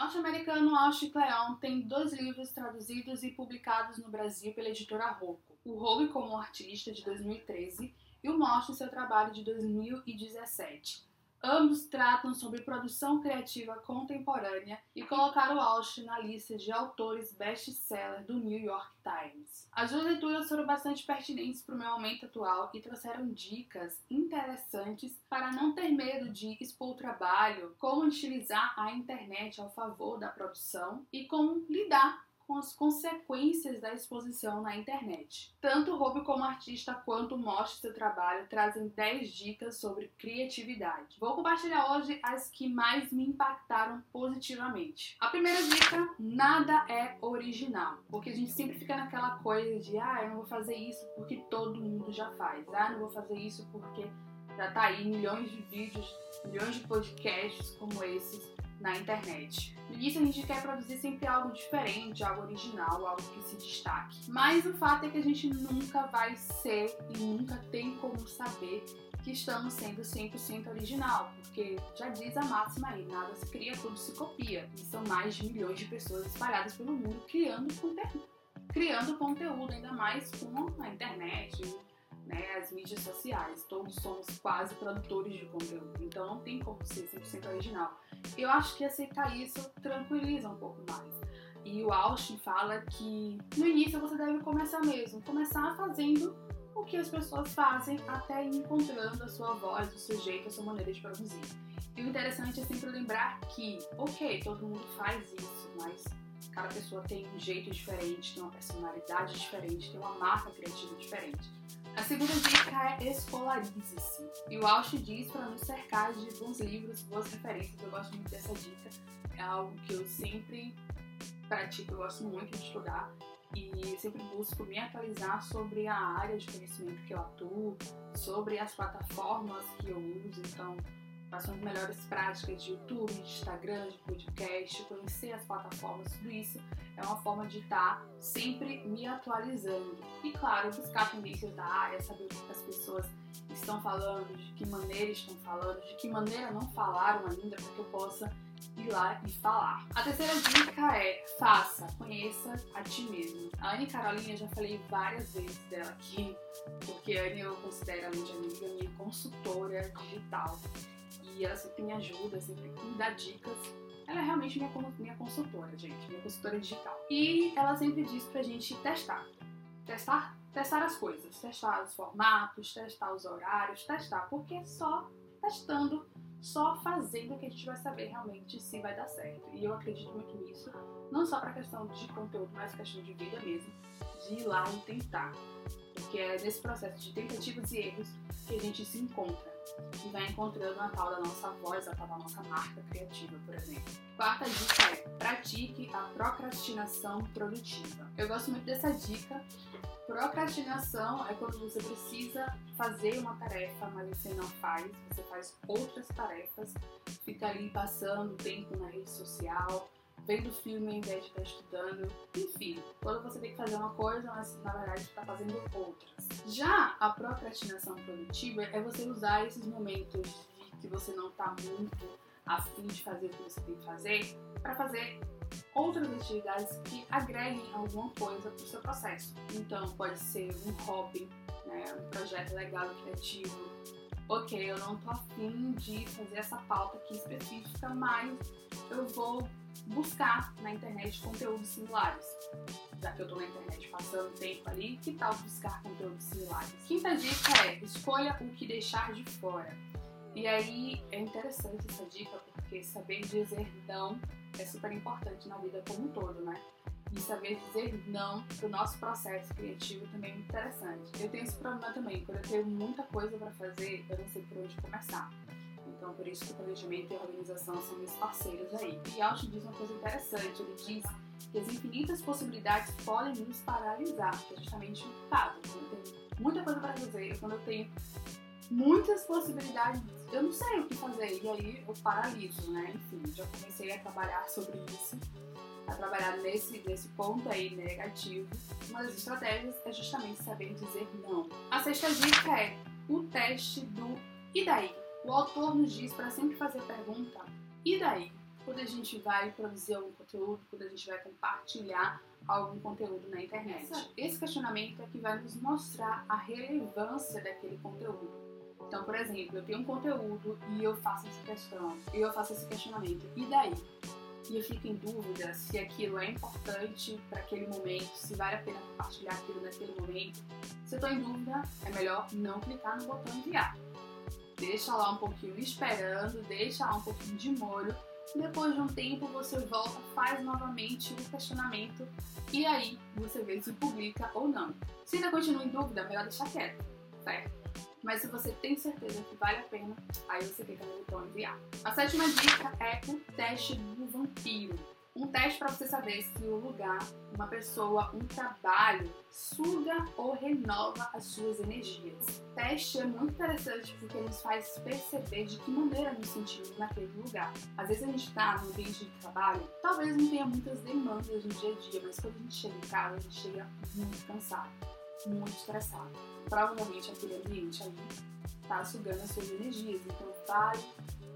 norte-americano Austin Kleon tem dois livros traduzidos e publicados no Brasil pela editora Rocco. O Rogue como artista, de 2013, e o Mostre seu trabalho de 2017. Ambos tratam sobre produção criativa contemporânea e colocaram Walsh na lista de autores best-seller do New York Times. As duas leituras foram bastante pertinentes para o meu momento atual e trouxeram dicas interessantes para não ter medo de expor o trabalho, como utilizar a internet ao favor da produção e como lidar com as consequências da exposição na internet. Tanto Roube como artista quanto Mostre seu trabalho trazem 10 dicas sobre criatividade. Vou compartilhar hoje as que mais me impactaram positivamente. A primeira dica: nada é original, porque a gente sempre fica naquela coisa de ah, eu não vou fazer isso porque todo mundo já faz. Ah, não vou fazer isso porque já tá aí milhões de vídeos, milhões de podcasts como esses na internet. No início a gente quer produzir sempre algo diferente, algo original, algo que se destaque. Mas o fato é que a gente nunca vai ser e nunca tem como saber que estamos sendo 100% original, porque já diz a máxima aí, nada se cria, tudo se copia. E são mais de milhões de pessoas espalhadas pelo mundo criando conteúdo. Criando conteúdo, ainda mais com a internet, né, as mídias sociais. Todos somos quase produtores de conteúdo, então não tem como ser 100% original. Eu acho que aceitar isso tranquiliza um pouco mais. E o Austin fala que no início você deve começar mesmo, começar fazendo o que as pessoas fazem até ir encontrando a sua voz, o seu jeito, a sua maneira de produzir. E o interessante é sempre lembrar que, ok, todo mundo faz isso, mas cada pessoa tem um jeito diferente, tem uma personalidade diferente, tem uma marca criativa diferente. A segunda dica é escolarize-se. E o Ausch diz para nos cercar de bons livros, boas referências. Eu gosto muito dessa dica. É algo que eu sempre pratico, eu gosto muito de estudar e sempre busco me atualizar sobre a área de conhecimento que eu atuo, sobre as plataformas que eu uso. Então, quais as melhores práticas de YouTube, de Instagram, de podcast, conhecer as plataformas, tudo isso é uma forma de estar sempre me atualizando. E claro, buscar tendências da área, saber o que as pessoas estão falando, de que maneira estão falando, de que maneira não falaram ainda, para que eu possa ir lá e falar. A terceira dica é faça, conheça a ti mesmo. A Anne Carolina, já falei várias vezes dela aqui, porque a Anne eu considero além de amiga, minha consultora digital ela sempre me ajuda, sempre me dá dicas. Ela é realmente minha, minha consultora, gente, minha consultora digital. E ela sempre diz pra gente testar. Testar, testar as coisas, testar os formatos, testar os horários, testar, porque só testando, só fazendo que a gente vai saber realmente se vai dar certo. E eu acredito muito nisso, não só para questão de conteúdo, mas questão de vida mesmo, de ir lá e tentar. Porque é nesse processo de tentativas e erros que a gente se encontra e vai encontrando a tal da nossa voz, a tal da nossa marca criativa, por exemplo. Quarta dica é pratique a procrastinação produtiva. Eu gosto muito dessa dica. Procrastinação é quando você precisa fazer uma tarefa, mas você não faz, você faz outras tarefas, fica ali passando tempo na rede social, vendo filme ao invés de estar estudando, enfim, quando você tem que fazer uma coisa, mas na verdade está fazendo outras. Já a procrastinação produtiva é você usar esses momentos que você não está muito afim de fazer o que você tem que fazer para fazer outras atividades que agreguem alguma coisa para o seu processo. Então pode ser um hobby, né, um projeto legal criativo. Ok, eu não tô afim de fazer essa pauta aqui específica, mas eu vou buscar na internet conteúdos similares. Já que eu tô na internet passando tempo ali, que tal buscar conteúdos similares? Quinta dica é escolha o que deixar de fora. E aí é interessante essa dica porque saber dizer não é super importante na vida como um todo, né? E saber dizer não pro nosso processo criativo também é muito interessante. Eu tenho esse problema também, quando eu tenho muita coisa para fazer, eu não sei por onde começar. Então, por isso que o planejamento e a organização são meus parceiros aí. E Alt diz uma coisa interessante, ele diz que as infinitas possibilidades podem nos paralisar, que é justamente o caso. Quando eu tenho muita coisa para fazer, quando eu tenho muitas possibilidades, eu não sei o que fazer, e aí eu paraliso, né? Enfim, já comecei a trabalhar sobre isso, a trabalhar nesse, nesse ponto aí negativo. Uma das estratégias é justamente saber dizer não. A sexta dica é o teste do e daí? O autor nos diz para sempre fazer a pergunta: e daí? quando a gente vai produzir algum conteúdo, quando a gente vai compartilhar algum conteúdo na internet. Esse questionamento é que vai nos mostrar a relevância daquele conteúdo. Então, por exemplo, eu tenho um conteúdo e eu faço essa questão, eu faço esse questionamento. E daí? E eu fico em dúvida se aquilo é importante para aquele momento, se vale a pena compartilhar aquilo naquele momento. Se eu estou em dúvida, é melhor não clicar no botão enviar. Deixa lá um pouquinho esperando, deixa lá um pouquinho de molho. Depois de um tempo você volta, faz novamente o questionamento e aí você vê se publica ou não. Se ainda continua em dúvida, é melhor deixar quieto, certo? Mas se você tem certeza que vale a pena, aí você clica no botão enviar. A sétima dica é o teste do vampiro. Um teste para você saber se o lugar, uma pessoa, um trabalho suga ou renova as suas energias. O teste é muito interessante porque nos faz perceber de que maneira nos sentimos naquele lugar. Às vezes a gente está no ambiente de trabalho, talvez não tenha muitas demandas no dia a dia, mas quando a gente chega em casa, a gente chega muito cansado, muito estressado. Provavelmente aquele ambiente ali está sugando as suas energias, então vale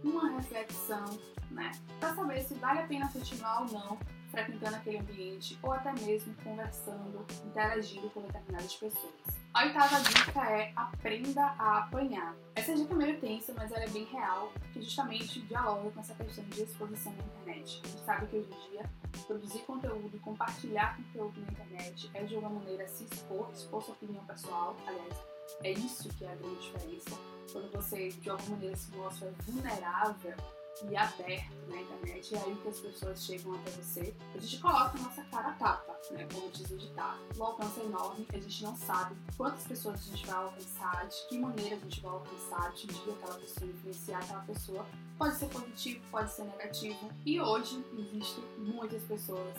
uma reflexão né? Para saber se vale a pena continuar ou não frequentando aquele ambiente ou até mesmo conversando, interagindo com determinadas pessoas. A oitava dica é aprenda a apanhar. Essa dica é meio tensa, mas ela é bem real, que justamente dialoga com essa questão de exposição na internet. A gente sabe que hoje em dia produzir conteúdo compartilhar conteúdo na internet é de alguma maneira se expor, expor sua opinião pessoal. Aliás, é isso que é a grande diferença. Quando você de alguma maneira se mostra vulnerável e aberto na internet, é aí que as pessoas chegam até você. A gente coloca a nossa cara a tapa, né? Como diz o ditado. O alcance é enorme, a gente não sabe quantas pessoas a gente vai alcançar, de que maneira a gente vai alcançar, atingir aquela pessoa, influenciar aquela pessoa. Pode ser positivo, pode ser negativo. E hoje existem muitas pessoas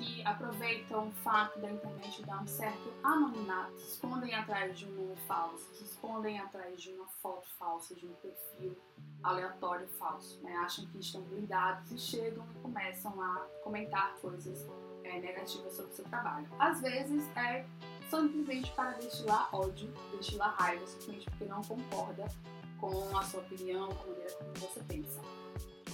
que aproveitam o fato da internet dar um certo anonimato, se escondem atrás de um nome falso, se escondem atrás de uma foto falsa, de um perfil aleatório falso, né? acham que estão blindados e chegam e começam a comentar coisas é, negativas sobre o seu trabalho. Às vezes é simplesmente para destilar ódio, destilar raiva, simplesmente porque não concorda com a sua opinião, com a maneira como você pensa.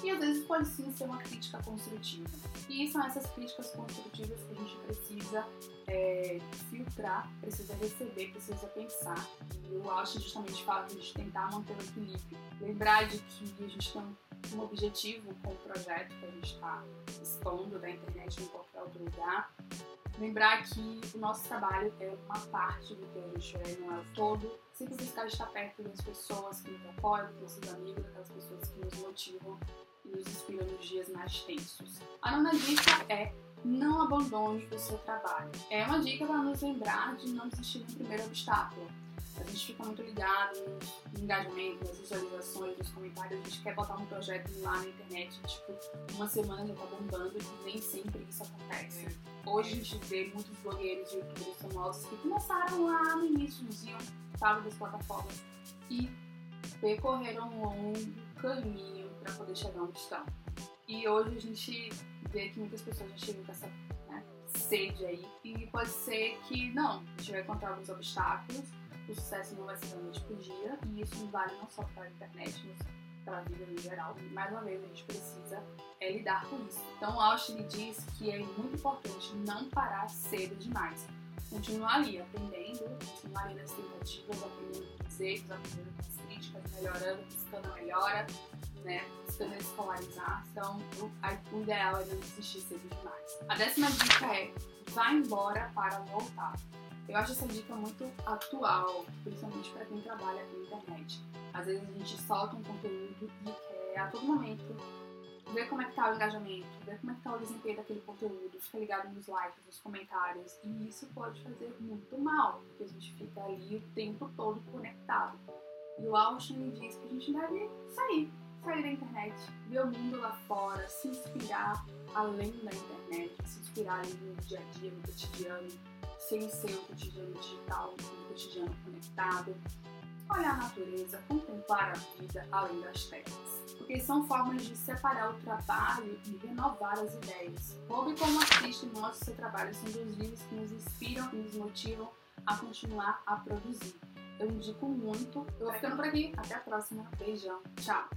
E às vezes pode sim ser uma crítica construtiva. E são essas críticas construtivas que a gente precisa é, filtrar, precisa receber, precisa pensar. E eu acho justamente o fato de tentar manter o equilíbrio. Lembrar de que a gente tem um objetivo com o projeto que a gente está expondo da internet em qualquer outro lugar. Lembrar que o nosso trabalho é uma parte do que a gente é, não é o todo. Buscar estar perto das pessoas que nos apoiam, dos nossos amigos, daquelas pessoas que nos motivam nos inspiram nos dias mais tensos. A nona dica é não abandone o seu trabalho. É uma dica para nos lembrar de não desistir no primeiro obstáculo. A gente fica muito ligado no engajamento, nas visualizações, nos comentários. A gente quer botar um projeto lá na internet, tipo, uma semana já tá bombando e nem sempre isso acontece. Hoje a gente vê muitos blogueiros e youtubers famosos que começaram lá no início, iam sabe, das plataformas e percorreram um longo caminho para poder chegar onde estão. E hoje a gente vê que muitas pessoas já chegam com essa né, sede aí. E pode ser que não, a gente vai encontrar alguns obstáculos, o sucesso não vai ser da noite pro dia, e isso vale não só para a internet, mas para a vida no geral. E mais uma vez, a gente precisa é, lidar com isso. Então, Austin diz que é muito importante não parar cedo demais. Continuar ali aprendendo, continuar ali nas tentativas, aprendendo com os erros, aprendendo com as críticas, melhorando, buscando melhora, né? Buscando escolarizar. Então, o, ideal é não desistir cedo demais. A décima dica é vá embora para voltar. Eu acho essa dica muito atual, principalmente para quem trabalha com internet. Às vezes a gente solta um conteúdo e quer a todo momento ver como é que tá o engajamento, ver como é que tá o desempenho daquele conteúdo, fica ligado nos likes, nos comentários. E isso pode fazer muito mal, porque a gente fica ali o tempo todo conectado. E o Austin diz que a gente deve sair, sair da internet, ver o mundo lá fora, se inspirar além da internet, se inspirar no dia a dia, no cotidiano, sem ser o cotidiano digital, o cotidiano conectado, olhar a natureza, contemplar a vida além das telas. Porque são formas de separar o trabalho e renovar as ideias. Roube como artista mostre seu trabalho são dois livros que nos inspiram e nos motivam a continuar a produzir. Eu indico muito. Eu vou ficando por aqui. Até a próxima. Beijão. Tchau.